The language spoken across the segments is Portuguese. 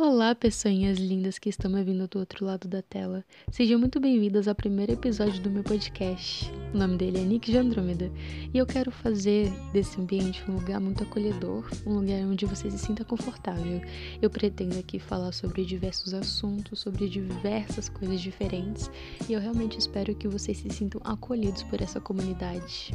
Olá, pessoinhas lindas que estão me vindo do outro lado da tela. Sejam muito bem-vindas ao primeiro episódio do meu podcast. O nome dele é Nick de Andrômeda e eu quero fazer desse ambiente um lugar muito acolhedor, um lugar onde você se sinta confortável. Eu pretendo aqui falar sobre diversos assuntos, sobre diversas coisas diferentes e eu realmente espero que vocês se sintam acolhidos por essa comunidade.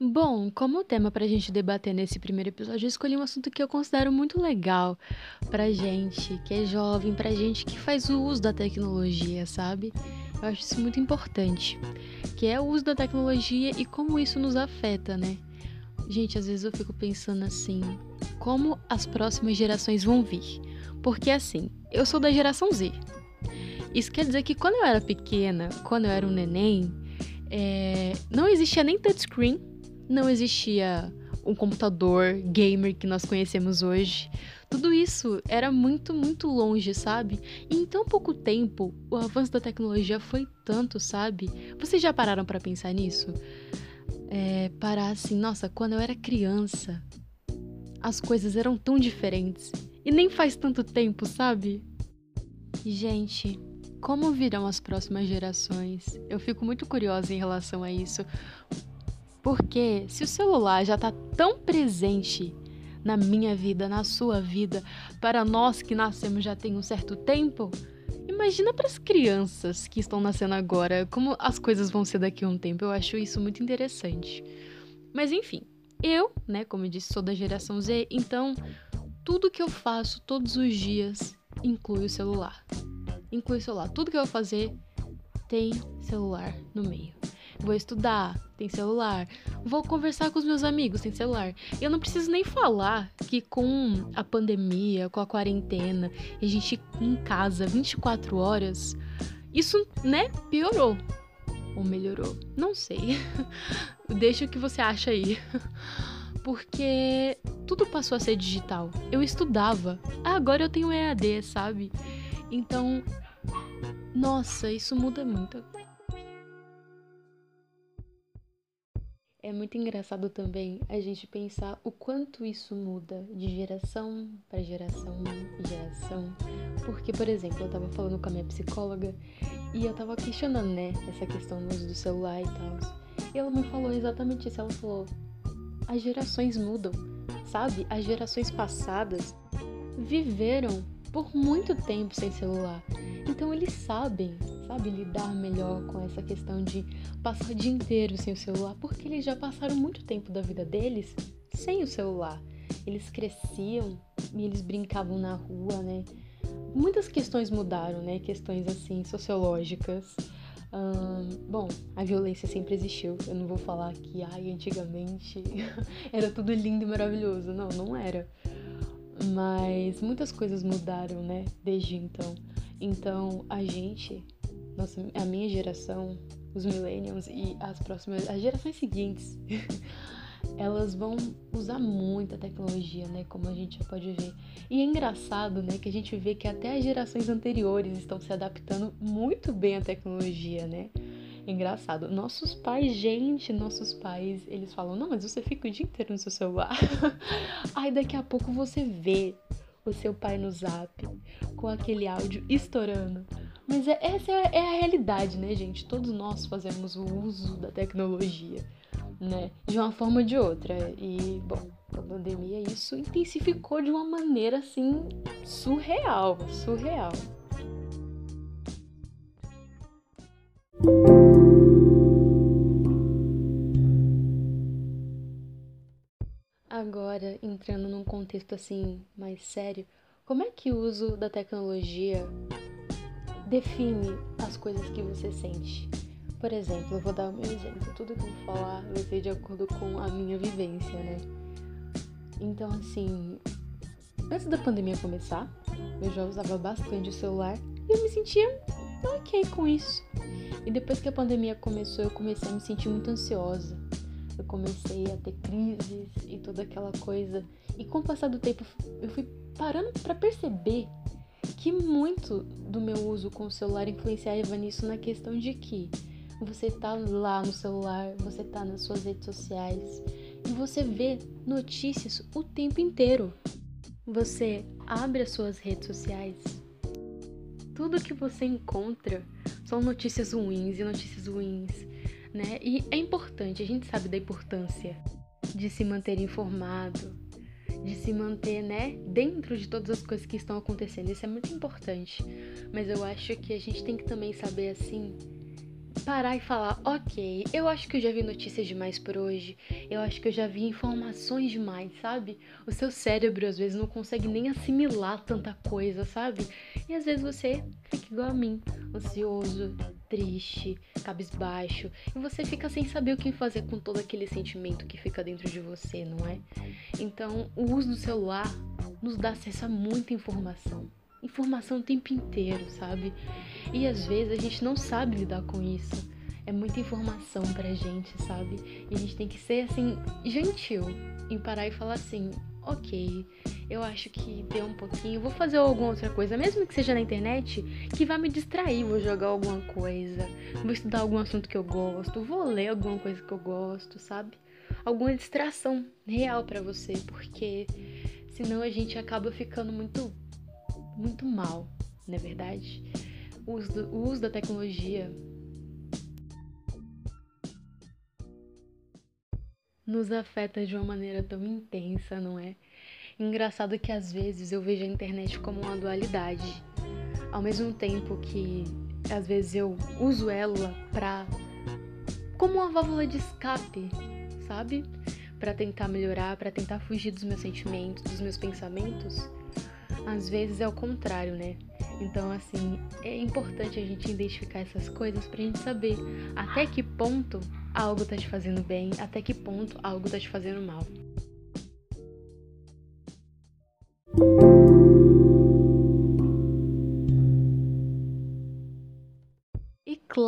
Bom, como tema pra gente debater nesse primeiro episódio, eu escolhi um assunto que eu considero muito legal pra gente que é jovem, pra gente que faz o uso da tecnologia, sabe? Eu acho isso muito importante, que é o uso da tecnologia e como isso nos afeta, né? Gente, às vezes eu fico pensando assim, como as próximas gerações vão vir? Porque assim, eu sou da geração Z. Isso quer dizer que quando eu era pequena, quando eu era um neném, é... não existia nem touchscreen, não existia um computador gamer que nós conhecemos hoje. Tudo isso era muito, muito longe, sabe? E em tão pouco tempo, o avanço da tecnologia foi tanto, sabe? Vocês já pararam para pensar nisso? É, parar assim, nossa, quando eu era criança, as coisas eram tão diferentes. E nem faz tanto tempo, sabe? Gente, como virão as próximas gerações? Eu fico muito curiosa em relação a isso, porque se o celular já está tão presente na minha vida, na sua vida, para nós que nascemos já tem um certo tempo, imagina para as crianças que estão nascendo agora, como as coisas vão ser daqui a um tempo. Eu acho isso muito interessante. Mas enfim, eu, né, como eu disse, sou da geração Z, então tudo que eu faço todos os dias inclui o celular. Inclui o celular. Tudo que eu vou fazer tem celular no meio. Vou estudar, tem celular. Vou conversar com os meus amigos, tem celular. Eu não preciso nem falar que com a pandemia, com a quarentena, a gente em casa 24 horas, isso, né, piorou. Ou melhorou? Não sei. Deixa o que você acha aí. Porque tudo passou a ser digital. Eu estudava. Agora eu tenho EAD, sabe? Então, nossa, isso muda muito. É muito engraçado também a gente pensar o quanto isso muda de geração para geração e geração. Porque, por exemplo, eu tava falando com a minha psicóloga e eu tava questionando, né, essa questão do uso do celular e tal. E ela me falou exatamente isso. Ela falou: as gerações mudam, sabe? As gerações passadas viveram por muito tempo sem celular. Então eles sabem, sabe, lidar melhor com essa questão de passar o dia inteiro sem o celular, porque eles já passaram muito tempo da vida deles sem o celular. Eles cresciam e eles brincavam na rua, né? Muitas questões mudaram, né? Questões assim sociológicas. bom, a violência sempre existiu. Eu não vou falar que, ai, antigamente era tudo lindo e maravilhoso. Não, não era. Mas muitas coisas mudaram, né, desde então. Então, a gente, nossa, a minha geração, os millennials e as próximas, as gerações seguintes, elas vão usar muita tecnologia, né, como a gente já pode ver. E é engraçado, né, que a gente vê que até as gerações anteriores estão se adaptando muito bem à tecnologia, né? Engraçado. Nossos pais, gente, nossos pais, eles falam: não, mas você fica o dia inteiro no seu celular. Aí daqui a pouco você vê o seu pai no zap com aquele áudio estourando. Mas é, essa é, é a realidade, né, gente? Todos nós fazemos o uso da tecnologia, né? De uma forma ou de outra. E, bom, a pandemia isso intensificou de uma maneira assim surreal, surreal. Agora, entrando num contexto assim mais sério, como é que o uso da tecnologia define as coisas que você sente? Por exemplo, eu vou dar o meu exemplo. Tudo que eu vou falar vai ser de acordo com a minha vivência, né? Então, assim, antes da pandemia começar, eu já usava bastante o celular e eu me sentia ok com isso. E depois que a pandemia começou, eu comecei a me sentir muito ansiosa. Eu comecei a ter crises e toda aquela coisa. E com o passar do tempo, eu fui parando para perceber que muito do meu uso com o celular influenciava nisso na questão de que você tá lá no celular, você tá nas suas redes sociais e você vê notícias o tempo inteiro. Você abre as suas redes sociais, tudo que você encontra são notícias ruins e notícias ruins, né? E é importante, a gente sabe da importância de se manter informado, de se manter, né, dentro de todas as coisas que estão acontecendo. Isso é muito importante. Mas eu acho que a gente tem que também saber assim parar e falar, ok, eu acho que eu já vi notícias demais por hoje, eu acho que eu já vi informações demais, sabe? O seu cérebro às vezes não consegue nem assimilar tanta coisa, sabe? E às vezes você fica igual a mim, ansioso, triste, cabisbaixo, e você fica sem saber o que fazer com todo aquele sentimento que fica dentro de você, não é? Então, o uso do celular nos dá acesso a muita informação informação o tempo inteiro, sabe? E às vezes a gente não sabe lidar com isso. É muita informação pra gente, sabe? E a gente tem que ser assim, gentil em parar e falar assim: ok, eu acho que deu um pouquinho, vou fazer alguma outra coisa, mesmo que seja na internet, que vai me distrair. Vou jogar alguma coisa, vou estudar algum assunto que eu gosto, vou ler alguma coisa que eu gosto, sabe? Alguma distração real para você, porque senão a gente acaba ficando muito muito mal, não é verdade? O uso, do, o uso da tecnologia nos afeta de uma maneira tão intensa, não é? Engraçado que às vezes eu vejo a internet como uma dualidade. Ao mesmo tempo que às vezes eu uso ela pra como uma válvula de escape, sabe? Para tentar melhorar, para tentar fugir dos meus sentimentos, dos meus pensamentos às vezes é o contrário, né? Então, assim, é importante a gente identificar essas coisas pra gente saber até que ponto algo tá te fazendo bem, até que ponto algo tá te fazendo mal.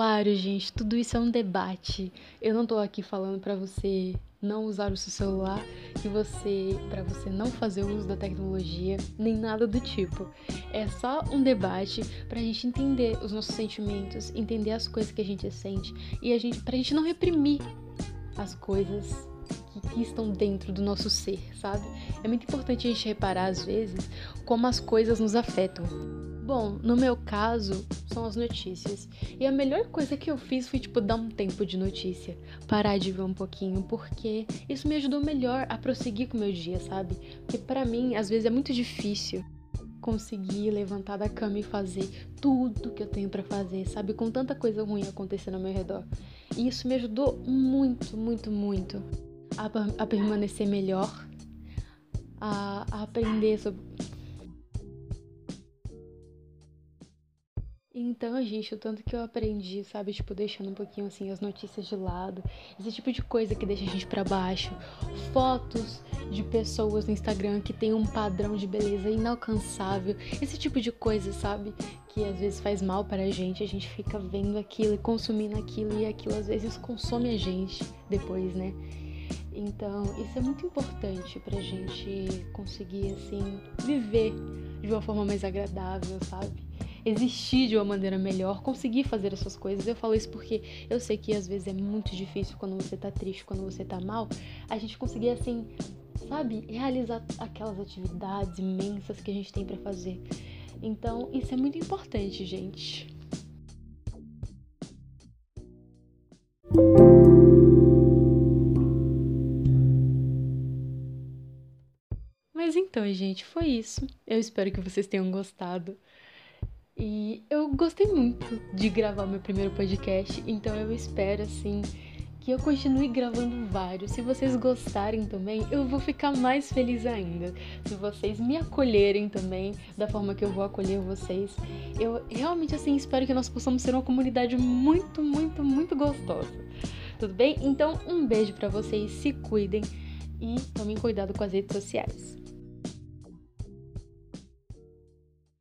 Claro, gente, tudo isso é um debate. Eu não tô aqui falando para você não usar o seu celular e você para você não fazer uso da tecnologia nem nada do tipo. É só um debate para a gente entender os nossos sentimentos, entender as coisas que a gente sente e a gente para a gente não reprimir as coisas que, que estão dentro do nosso ser, sabe? É muito importante a gente reparar às vezes como as coisas nos afetam. Bom, no meu caso, são as notícias. E a melhor coisa que eu fiz foi, tipo, dar um tempo de notícia. Parar de ver um pouquinho, porque isso me ajudou melhor a prosseguir com o meu dia, sabe? Porque para mim, às vezes, é muito difícil conseguir levantar da cama e fazer tudo que eu tenho para fazer, sabe? Com tanta coisa ruim acontecendo ao meu redor. E isso me ajudou muito, muito, muito a, a permanecer melhor, a, a aprender sobre Então, gente, o tanto que eu aprendi, sabe? Tipo, deixando um pouquinho assim as notícias de lado, esse tipo de coisa que deixa a gente para baixo. Fotos de pessoas no Instagram que tem um padrão de beleza inalcançável. Esse tipo de coisa, sabe? Que às vezes faz mal para a gente. A gente fica vendo aquilo e consumindo aquilo e aquilo às vezes consome a gente depois, né? Então, isso é muito importante pra gente conseguir, assim, viver de uma forma mais agradável, sabe? Existir de uma maneira melhor, conseguir fazer essas coisas. Eu falo isso porque eu sei que às vezes é muito difícil quando você tá triste, quando você tá mal, a gente conseguir assim, sabe, realizar aquelas atividades imensas que a gente tem para fazer. Então, isso é muito importante, gente. Mas então, gente, foi isso. Eu espero que vocês tenham gostado. E eu gostei muito de gravar meu primeiro podcast, então eu espero assim que eu continue gravando vários. Se vocês gostarem também, eu vou ficar mais feliz ainda. Se vocês me acolherem também da forma que eu vou acolher vocês, eu realmente assim espero que nós possamos ser uma comunidade muito, muito, muito gostosa. Tudo bem? Então, um beijo para vocês, se cuidem e tomem cuidado com as redes sociais.